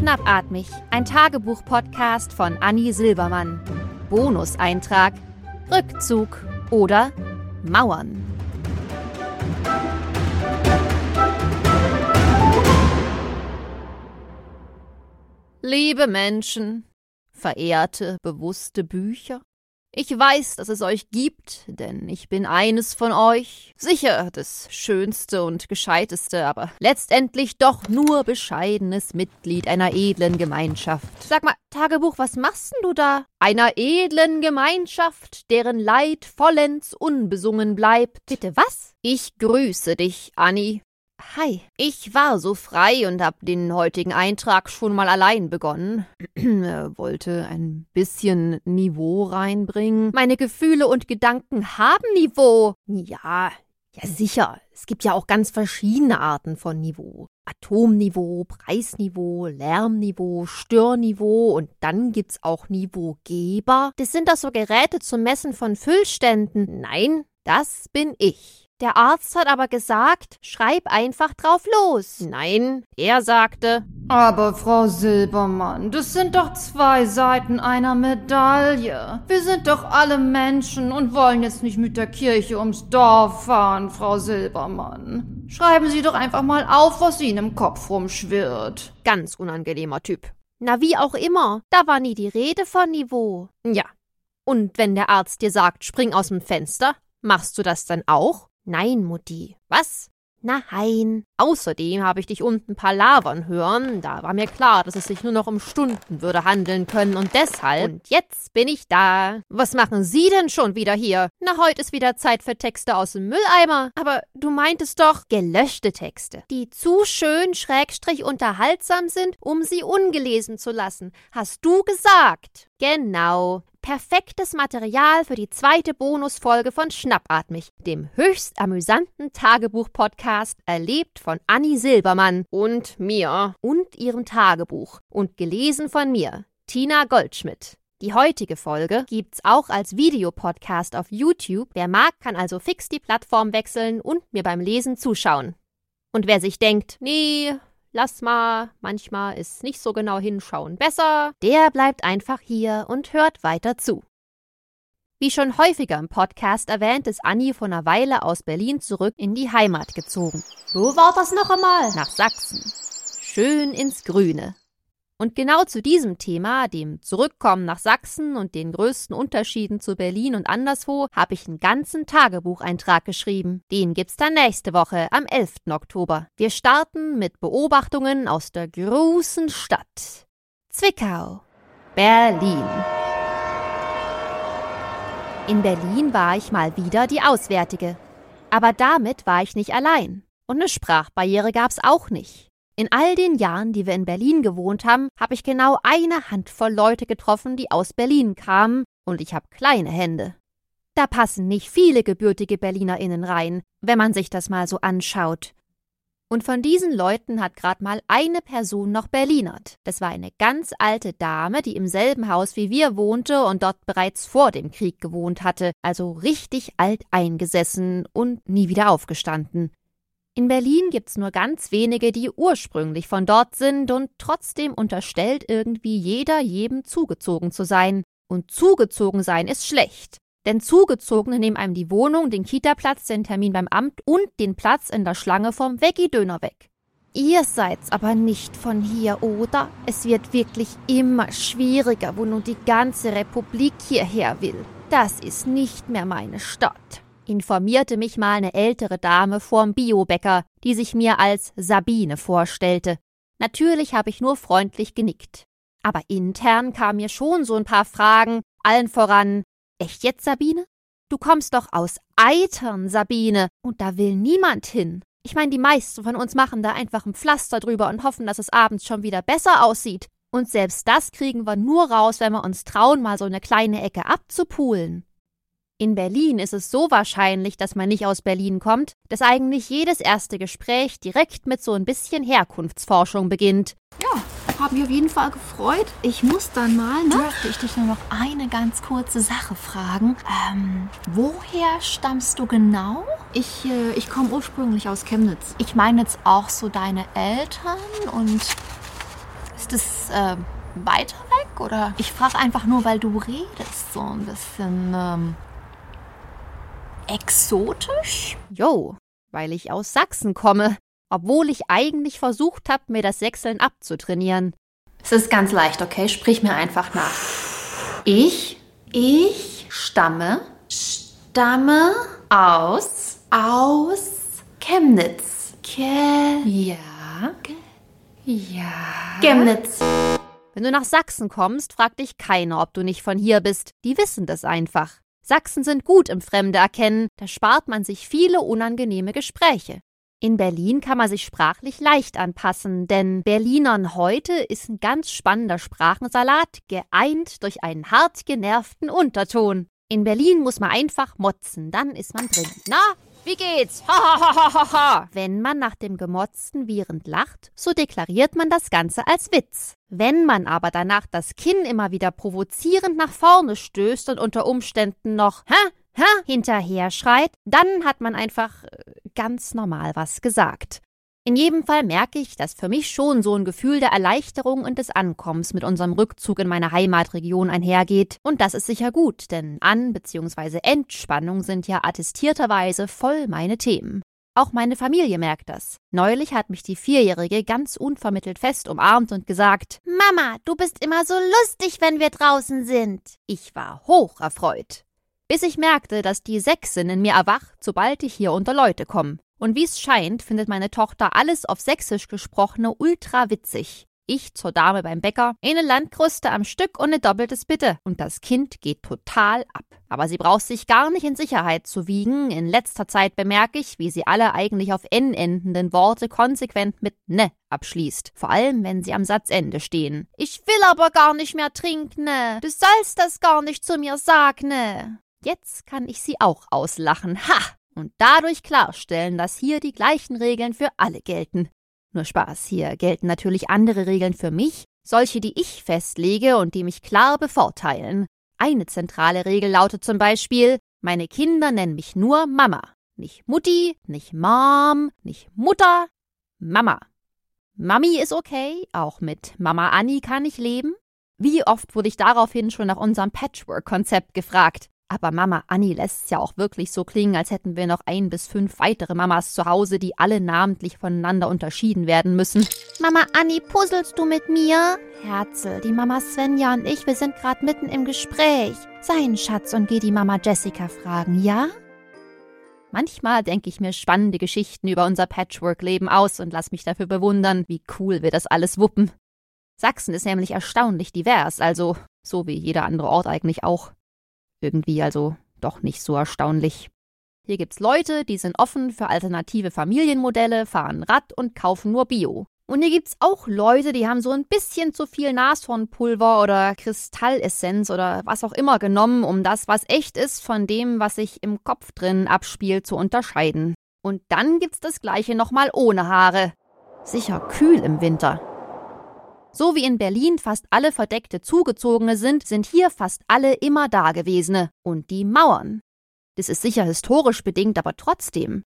Schnappatmig, ein Tagebuch-Podcast von Anni Silbermann. Bonuseintrag: Rückzug oder Mauern. Liebe Menschen, verehrte, bewusste Bücher, ich weiß, dass es euch gibt, denn ich bin eines von euch. Sicher das schönste und gescheiteste, aber letztendlich doch nur bescheidenes Mitglied einer edlen Gemeinschaft. Sag mal, Tagebuch, was machst denn du da? Einer edlen Gemeinschaft, deren Leid vollends unbesungen bleibt. Bitte was? Ich grüße dich, Annie. Hi, ich war so frei und hab den heutigen Eintrag schon mal allein begonnen. Wollte ein bisschen Niveau reinbringen. Meine Gefühle und Gedanken haben Niveau. Ja, ja sicher. Es gibt ja auch ganz verschiedene Arten von Niveau. Atomniveau, Preisniveau, Lärmniveau, Störniveau und dann gibt's auch Niveaugeber. Das sind doch so Geräte zum Messen von Füllständen. Nein, das bin ich. Der Arzt hat aber gesagt, schreib einfach drauf los. Nein, er sagte. Aber Frau Silbermann, das sind doch zwei Seiten einer Medaille. Wir sind doch alle Menschen und wollen jetzt nicht mit der Kirche ums Dorf fahren, Frau Silbermann. Schreiben Sie doch einfach mal auf, was Ihnen im Kopf rumschwirrt. Ganz unangenehmer Typ. Na, wie auch immer, da war nie die Rede von Niveau. Ja. Und wenn der Arzt dir sagt, spring aus dem Fenster, machst du das dann auch? Nein, Mutti. Was? Nein. Außerdem habe ich dich unten palavern hören. Da war mir klar, dass es sich nur noch um Stunden würde handeln können und deshalb. Und jetzt bin ich da. Was machen Sie denn schon wieder hier? Na, heute ist wieder Zeit für Texte aus dem Mülleimer. Aber du meintest doch gelöschte Texte, die zu schön schrägstrich unterhaltsam sind, um sie ungelesen zu lassen. Hast du gesagt? Genau perfektes Material für die zweite Bonusfolge von Schnappatmig, dem höchst amüsanten Tagebuch-Podcast, erlebt von Annie Silbermann und mir und ihrem Tagebuch und gelesen von mir, Tina Goldschmidt. Die heutige Folge gibt's auch als Videopodcast auf YouTube. Wer mag, kann also fix die Plattform wechseln und mir beim Lesen zuschauen. Und wer sich denkt, nee, lass mal, manchmal ist nicht so genau hinschauen besser, der bleibt einfach hier und hört weiter zu. Wie schon häufiger im Podcast erwähnt, ist Anni vor einer Weile aus Berlin zurück in die Heimat gezogen. Wo war das noch einmal? Nach Sachsen. Schön ins Grüne. Und genau zu diesem Thema, dem Zurückkommen nach Sachsen und den größten Unterschieden zu Berlin und anderswo, habe ich einen ganzen Tagebucheintrag geschrieben. Den gibt's dann nächste Woche am 11. Oktober. Wir starten mit Beobachtungen aus der großen Stadt. Zwickau. Berlin. In Berlin war ich mal wieder die Auswärtige. Aber damit war ich nicht allein. Und eine Sprachbarriere gab's auch nicht. In all den Jahren, die wir in Berlin gewohnt haben, habe ich genau eine Handvoll Leute getroffen, die aus Berlin kamen, und ich habe kleine Hände. Da passen nicht viele gebürtige BerlinerInnen rein, wenn man sich das mal so anschaut. Und von diesen Leuten hat gerade mal eine Person noch Berlinert. Das war eine ganz alte Dame, die im selben Haus wie wir wohnte und dort bereits vor dem Krieg gewohnt hatte, also richtig alt eingesessen und nie wieder aufgestanden. In Berlin gibt's nur ganz wenige, die ursprünglich von dort sind und trotzdem unterstellt irgendwie jeder jedem zugezogen zu sein. Und zugezogen sein ist schlecht. Denn Zugezogene nehmen einem die Wohnung, den Kita-Platz, den Termin beim Amt und den Platz in der Schlange vom Veggie-Döner weg. Ihr seid's aber nicht von hier, oder? Es wird wirklich immer schwieriger, wo nun die ganze Republik hierher will. Das ist nicht mehr meine Stadt informierte mich mal eine ältere Dame vorm Biobäcker, die sich mir als Sabine vorstellte. Natürlich habe ich nur freundlich genickt. Aber intern kamen mir schon so ein paar Fragen, allen voran Echt jetzt, Sabine? Du kommst doch aus Eitern, Sabine, und da will niemand hin. Ich meine, die meisten von uns machen da einfach ein Pflaster drüber und hoffen, dass es abends schon wieder besser aussieht. Und selbst das kriegen wir nur raus, wenn wir uns trauen, mal so eine kleine Ecke abzupulen. In Berlin ist es so wahrscheinlich, dass man nicht aus Berlin kommt, dass eigentlich jedes erste Gespräch direkt mit so ein bisschen Herkunftsforschung beginnt. Ja, hab mich auf jeden Fall gefreut. Ich muss dann mal, ne? Dürfte ich dich nur noch eine ganz kurze Sache fragen. Ähm, woher stammst du genau? Ich, äh, ich komme ursprünglich aus Chemnitz. Ich meine jetzt auch so deine Eltern und Ist es äh, weiter weg oder? Ich frage einfach nur, weil du redest so ein bisschen ähm, exotisch. Jo, weil ich aus Sachsen komme, obwohl ich eigentlich versucht habe, mir das Sechseln abzutrainieren. Es ist ganz leicht, okay? Sprich mir einfach nach. Ich, ich stamme, stamme aus, aus Chemnitz. Ke Ja. Ja. Chemnitz. Wenn du nach Sachsen kommst, fragt dich keiner, ob du nicht von hier bist. Die wissen das einfach. Sachsen sind gut im Fremde erkennen, da spart man sich viele unangenehme Gespräche. In Berlin kann man sich sprachlich leicht anpassen, denn Berlinern heute ist ein ganz spannender Sprachensalat, geeint durch einen hart genervten Unterton. In Berlin muss man einfach motzen, dann ist man drin. Na, wie geht's? Ha, ha, ha, ha, ha, ha. Wenn man nach dem Gemotzten wirend lacht, so deklariert man das Ganze als Witz. Wenn man aber danach das Kinn immer wieder provozierend nach vorne stößt und unter Umständen noch Hä? Hä? hinterher schreit, dann hat man einfach äh, ganz normal was gesagt. In jedem Fall merke ich, dass für mich schon so ein Gefühl der Erleichterung und des Ankommens mit unserem Rückzug in meine Heimatregion einhergeht. Und das ist sicher gut, denn An- bzw. Entspannung sind ja attestierterweise voll meine Themen. Auch meine Familie merkt das. Neulich hat mich die Vierjährige ganz unvermittelt fest umarmt und gesagt, Mama, du bist immer so lustig, wenn wir draußen sind. Ich war hoch erfreut. Bis ich merkte, dass die Sechsin in mir erwacht, sobald ich hier unter Leute komme. Und wie es scheint, findet meine Tochter alles auf Sächsisch gesprochene ultra witzig. Ich zur Dame beim Bäcker, eine Landkruste am Stück und eine doppeltes Bitte. Und das Kind geht total ab. Aber sie braucht sich gar nicht in Sicherheit zu wiegen. In letzter Zeit bemerke ich, wie sie alle eigentlich auf N endenden Worte konsequent mit ne abschließt. Vor allem, wenn sie am Satzende stehen. Ich will aber gar nicht mehr trinken, ne. Du sollst das gar nicht zu mir sagen, ne. Jetzt kann ich sie auch auslachen. Ha! Und dadurch klarstellen, dass hier die gleichen Regeln für alle gelten. Nur Spaß, hier gelten natürlich andere Regeln für mich, solche, die ich festlege und die mich klar bevorteilen. Eine zentrale Regel lautet zum Beispiel, meine Kinder nennen mich nur Mama. Nicht Mutti, nicht Mom, nicht Mutter, Mama. Mami ist okay, auch mit Mama Anni kann ich leben. Wie oft wurde ich daraufhin schon nach unserem Patchwork-Konzept gefragt? Aber Mama Anni lässt es ja auch wirklich so klingen, als hätten wir noch ein bis fünf weitere Mamas zu Hause, die alle namentlich voneinander unterschieden werden müssen. Mama Anni, puzzelst du mit mir? Herzl, die Mama Svenja und ich, wir sind gerade mitten im Gespräch. Sei ein Schatz und geh die Mama Jessica fragen, ja? Manchmal denke ich mir spannende Geschichten über unser Patchwork-Leben aus und lass mich dafür bewundern, wie cool wir das alles wuppen. Sachsen ist nämlich erstaunlich divers, also so wie jeder andere Ort eigentlich auch. Irgendwie also doch nicht so erstaunlich. Hier gibt's Leute, die sind offen für alternative Familienmodelle, fahren Rad und kaufen nur Bio. Und hier gibt's auch Leute, die haben so ein bisschen zu viel Nashornpulver oder Kristallessenz oder was auch immer genommen, um das, was echt ist, von dem, was sich im Kopf drin abspielt, zu unterscheiden. Und dann gibt's das gleiche nochmal ohne Haare. Sicher kühl im Winter. So wie in Berlin fast alle Verdeckte Zugezogene sind, sind hier fast alle immer Dagewesene. Und die Mauern. Das ist sicher historisch bedingt, aber trotzdem.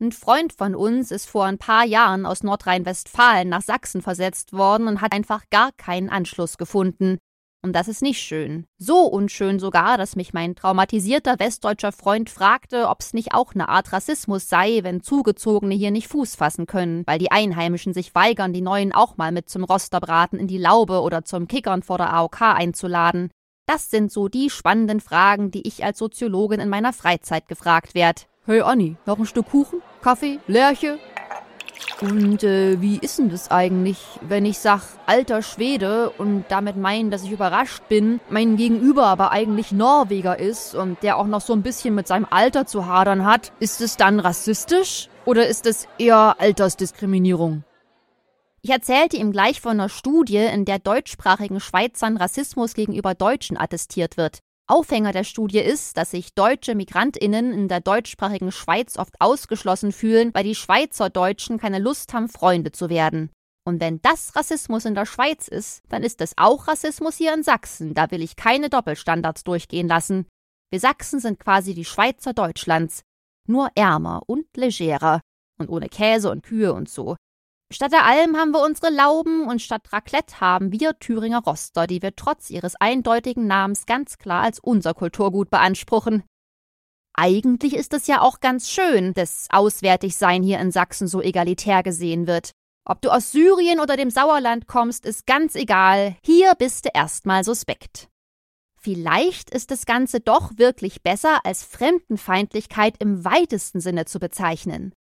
Ein Freund von uns ist vor ein paar Jahren aus Nordrhein-Westfalen nach Sachsen versetzt worden und hat einfach gar keinen Anschluss gefunden. Und das ist nicht schön. So unschön sogar, dass mich mein traumatisierter westdeutscher Freund fragte, ob es nicht auch eine Art Rassismus sei, wenn Zugezogene hier nicht Fuß fassen können, weil die Einheimischen sich weigern, die Neuen auch mal mit zum Rosterbraten in die Laube oder zum Kickern vor der AOK einzuladen. Das sind so die spannenden Fragen, die ich als Soziologin in meiner Freizeit gefragt werde. Hey Anni, noch ein Stück Kuchen? Kaffee? Lerche? Und äh, wie ist denn das eigentlich, wenn ich sag alter Schwede und damit meinen, dass ich überrascht bin, mein Gegenüber aber eigentlich Norweger ist und der auch noch so ein bisschen mit seinem Alter zu hadern hat, ist es dann rassistisch oder ist es eher Altersdiskriminierung? Ich erzählte ihm gleich von einer Studie, in der deutschsprachigen Schweizern Rassismus gegenüber Deutschen attestiert wird. Aufhänger der Studie ist, dass sich deutsche Migrantinnen in der deutschsprachigen Schweiz oft ausgeschlossen fühlen, weil die Schweizer Deutschen keine Lust haben, Freunde zu werden. Und wenn das Rassismus in der Schweiz ist, dann ist es auch Rassismus hier in Sachsen. Da will ich keine Doppelstandards durchgehen lassen. Wir Sachsen sind quasi die Schweizer Deutschlands. Nur ärmer und legerer. Und ohne Käse und Kühe und so. Statt der Alm haben wir unsere Lauben und statt Raclette haben wir Thüringer Roster, die wir trotz ihres eindeutigen Namens ganz klar als unser Kulturgut beanspruchen. Eigentlich ist es ja auch ganz schön, dass Auswärtigsein hier in Sachsen so egalitär gesehen wird. Ob du aus Syrien oder dem Sauerland kommst, ist ganz egal. Hier bist du erstmal suspekt. Vielleicht ist das Ganze doch wirklich besser als Fremdenfeindlichkeit im weitesten Sinne zu bezeichnen.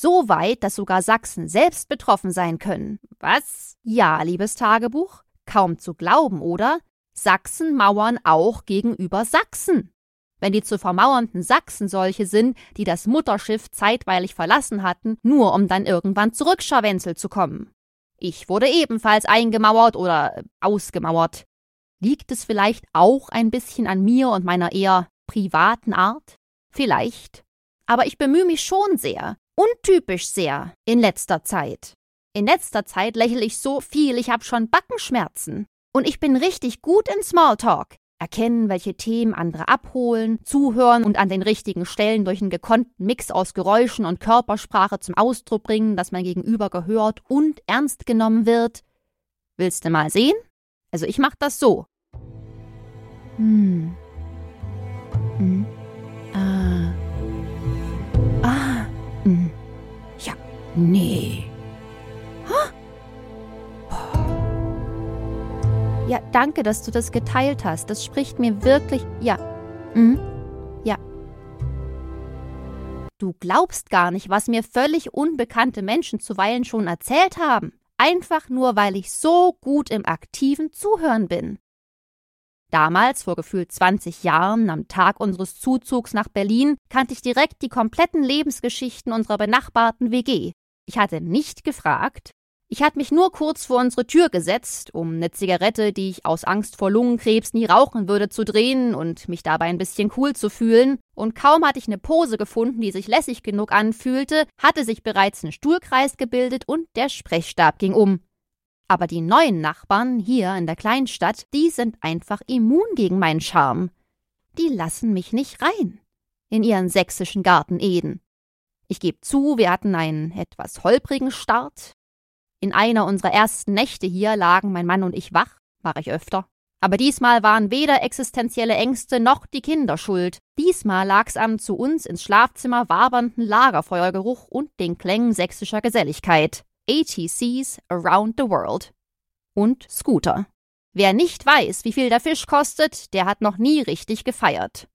So weit, dass sogar Sachsen selbst betroffen sein können. Was? Ja, liebes Tagebuch, kaum zu glauben, oder? Sachsen mauern auch gegenüber Sachsen. Wenn die zu vermauernden Sachsen solche sind, die das Mutterschiff zeitweilig verlassen hatten, nur um dann irgendwann zurückscharwenzelt zu kommen. Ich wurde ebenfalls eingemauert oder ausgemauert. Liegt es vielleicht auch ein bisschen an mir und meiner eher privaten Art? Vielleicht. Aber ich bemühe mich schon sehr, untypisch sehr, in letzter Zeit. In letzter Zeit lächle ich so viel, ich habe schon Backenschmerzen. Und ich bin richtig gut in Smalltalk. Erkennen, welche Themen andere abholen, zuhören und an den richtigen Stellen durch einen gekonnten Mix aus Geräuschen und Körpersprache zum Ausdruck bringen, dass mein Gegenüber gehört und ernst genommen wird. Willst du mal sehen? Also ich mach das so. Hm. Hm. Nee. Ja, danke, dass du das geteilt hast. Das spricht mir wirklich. Ja. Hm? Ja. Du glaubst gar nicht, was mir völlig unbekannte Menschen zuweilen schon erzählt haben. Einfach nur, weil ich so gut im aktiven Zuhören bin. Damals, vor gefühlt 20 Jahren, am Tag unseres Zuzugs nach Berlin, kannte ich direkt die kompletten Lebensgeschichten unserer benachbarten WG. Ich hatte nicht gefragt. Ich hatte mich nur kurz vor unsere Tür gesetzt, um eine Zigarette, die ich aus Angst vor Lungenkrebs nie rauchen würde, zu drehen und mich dabei ein bisschen cool zu fühlen. Und kaum hatte ich eine Pose gefunden, die sich lässig genug anfühlte, hatte sich bereits ein Stuhlkreis gebildet und der Sprechstab ging um. Aber die neuen Nachbarn hier in der Kleinstadt, die sind einfach immun gegen meinen Charme. Die lassen mich nicht rein. In ihren sächsischen Garten Eden. Ich gebe zu, wir hatten einen etwas holprigen Start. In einer unserer ersten Nächte hier lagen mein Mann und ich wach, war ich öfter. Aber diesmal waren weder existenzielle Ängste noch die Kinder schuld. Diesmal lag's am zu uns ins Schlafzimmer wabernden Lagerfeuergeruch und den Klängen sächsischer Geselligkeit. ATCs Around the World. Und Scooter. Wer nicht weiß, wie viel der Fisch kostet, der hat noch nie richtig gefeiert.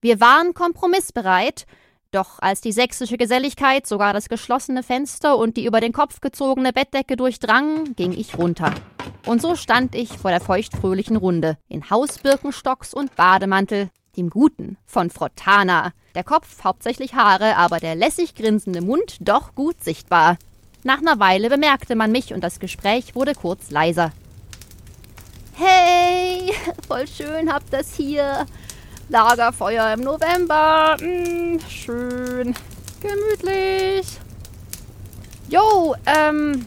Wir waren kompromissbereit, doch als die sächsische Geselligkeit sogar das geschlossene Fenster und die über den Kopf gezogene Bettdecke durchdrang, ging ich runter. Und so stand ich vor der feuchtfröhlichen Runde, in Hausbirkenstocks und Bademantel, dem Guten von Frottana. Der Kopf hauptsächlich Haare, aber der lässig grinsende Mund doch gut sichtbar. Nach einer Weile bemerkte man mich und das Gespräch wurde kurz leiser. Hey, voll schön habt das hier. Lagerfeuer im November. Mm, schön. Gemütlich. Jo, ähm,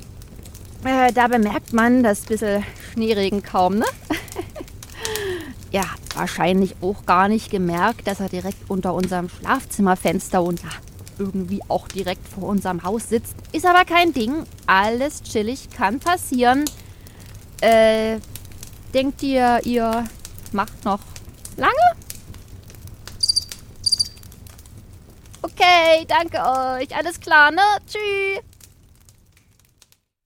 äh, da bemerkt man das bisschen Schneeregen kaum, ne? ja, wahrscheinlich auch gar nicht gemerkt, dass er direkt unter unserem Schlafzimmerfenster und irgendwie auch direkt vor unserem Haus sitzt. Ist aber kein Ding. Alles chillig, kann passieren. Äh, denkt ihr, ihr macht noch lange? Okay, danke euch. Alles klar, ne? Tschüss.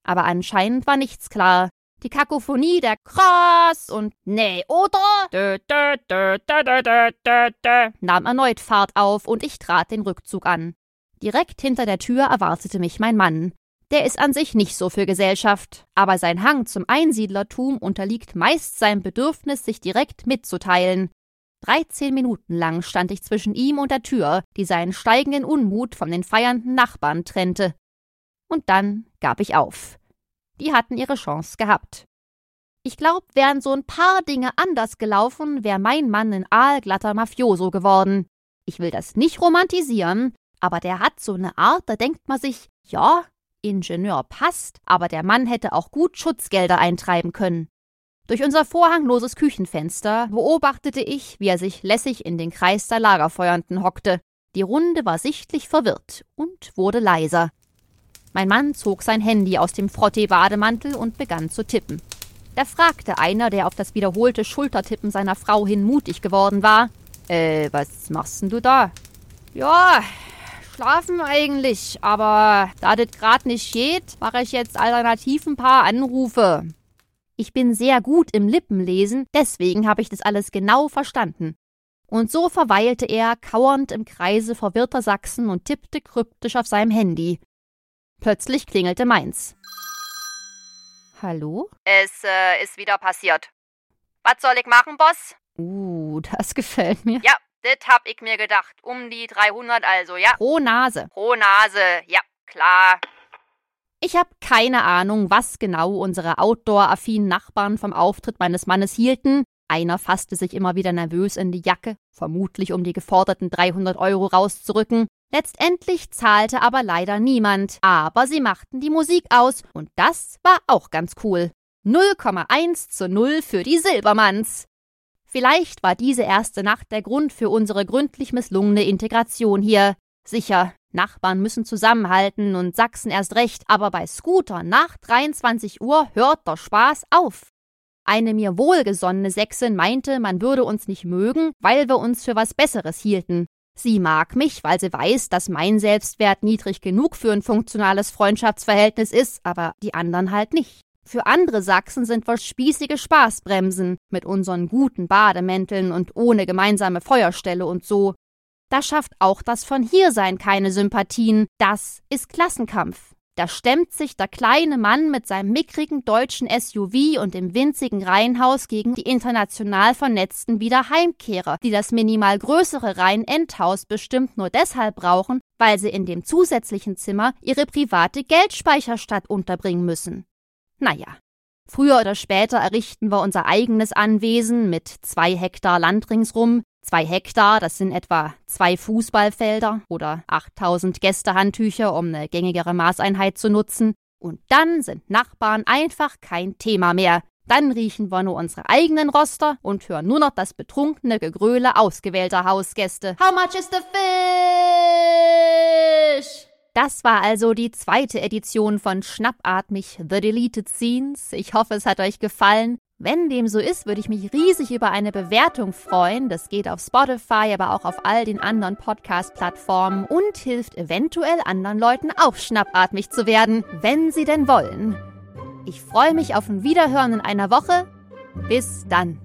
Aber anscheinend war nichts klar. Die Kakophonie der Krass und Nee, oder? Dö, dö, dö, nahm erneut Fahrt auf und ich trat den Rückzug an. Direkt hinter der Tür erwartete mich mein Mann. Der ist an sich nicht so für Gesellschaft, aber sein Hang zum Einsiedlertum unterliegt meist seinem Bedürfnis, sich direkt mitzuteilen. Dreizehn Minuten lang stand ich zwischen ihm und der Tür, die seinen steigenden Unmut von den feiernden Nachbarn trennte. Und dann gab ich auf. Die hatten ihre Chance gehabt. Ich glaub, wären so ein paar Dinge anders gelaufen, wäre mein Mann ein aalglatter Mafioso geworden. Ich will das nicht romantisieren, aber der hat so eine Art, da denkt man sich, ja, Ingenieur passt, aber der Mann hätte auch gut Schutzgelder eintreiben können. Durch unser vorhangloses Küchenfenster beobachtete ich, wie er sich lässig in den Kreis der Lagerfeuernden hockte. Die Runde war sichtlich verwirrt und wurde leiser. Mein Mann zog sein Handy aus dem Frottee-Bademantel und begann zu tippen. Da fragte einer, der auf das wiederholte Schultertippen seiner Frau hin mutig geworden war: Äh, was machst denn du da? Ja, schlafen eigentlich, aber da das grad nicht geht, mache ich jetzt alternativ ein paar Anrufe. Ich bin sehr gut im Lippenlesen, deswegen habe ich das alles genau verstanden. Und so verweilte er kauernd im Kreise verwirrter Sachsen und tippte kryptisch auf seinem Handy. Plötzlich klingelte meins. Hallo? Es äh, ist wieder passiert. Was soll ich machen, Boss? Uh, das gefällt mir. Ja, das hab ich mir gedacht. Um die 300 also, ja. Pro Nase. Pro Nase, ja, klar. Ich habe keine Ahnung, was genau unsere outdoor-affinen Nachbarn vom Auftritt meines Mannes hielten, einer fasste sich immer wieder nervös in die Jacke, vermutlich um die geforderten 300 Euro rauszurücken. Letztendlich zahlte aber leider niemand, aber sie machten die Musik aus und das war auch ganz cool. 0,1 zu 0 für die Silbermanns. Vielleicht war diese erste Nacht der Grund für unsere gründlich misslungene Integration hier. Sicher, Nachbarn müssen zusammenhalten und Sachsen erst recht, aber bei Scooter nach 23 Uhr hört der Spaß auf. Eine mir wohlgesonnene Sächsin meinte, man würde uns nicht mögen, weil wir uns für was Besseres hielten. Sie mag mich, weil sie weiß, dass mein Selbstwert niedrig genug für ein funktionales Freundschaftsverhältnis ist, aber die anderen halt nicht. Für andere Sachsen sind wir spießige Spaßbremsen mit unseren guten Bademänteln und ohne gemeinsame Feuerstelle und so. Da schafft auch das von hier sein keine Sympathien. Das ist Klassenkampf. Da stemmt sich der kleine Mann mit seinem mickrigen deutschen SUV und dem winzigen Reihenhaus gegen die international vernetzten Wiederheimkehrer, die das minimal größere Rhein-Endhaus bestimmt nur deshalb brauchen, weil sie in dem zusätzlichen Zimmer ihre private Geldspeicherstadt unterbringen müssen. Naja, Früher oder später errichten wir unser eigenes Anwesen mit zwei Hektar Land ringsrum, Zwei Hektar, das sind etwa zwei Fußballfelder oder 8000 Gästehandtücher, um eine gängigere Maßeinheit zu nutzen. Und dann sind Nachbarn einfach kein Thema mehr. Dann riechen wir nur unsere eigenen Roster und hören nur noch das betrunkene Gegröle ausgewählter Hausgäste. How much is the fish? Das war also die zweite Edition von Schnappatmig The Deleted Scenes. Ich hoffe, es hat euch gefallen. Wenn dem so ist, würde ich mich riesig über eine Bewertung freuen. Das geht auf Spotify, aber auch auf all den anderen Podcast-Plattformen und hilft eventuell anderen Leuten auch schnappatmig zu werden, wenn sie denn wollen. Ich freue mich auf ein Wiederhören in einer Woche. Bis dann.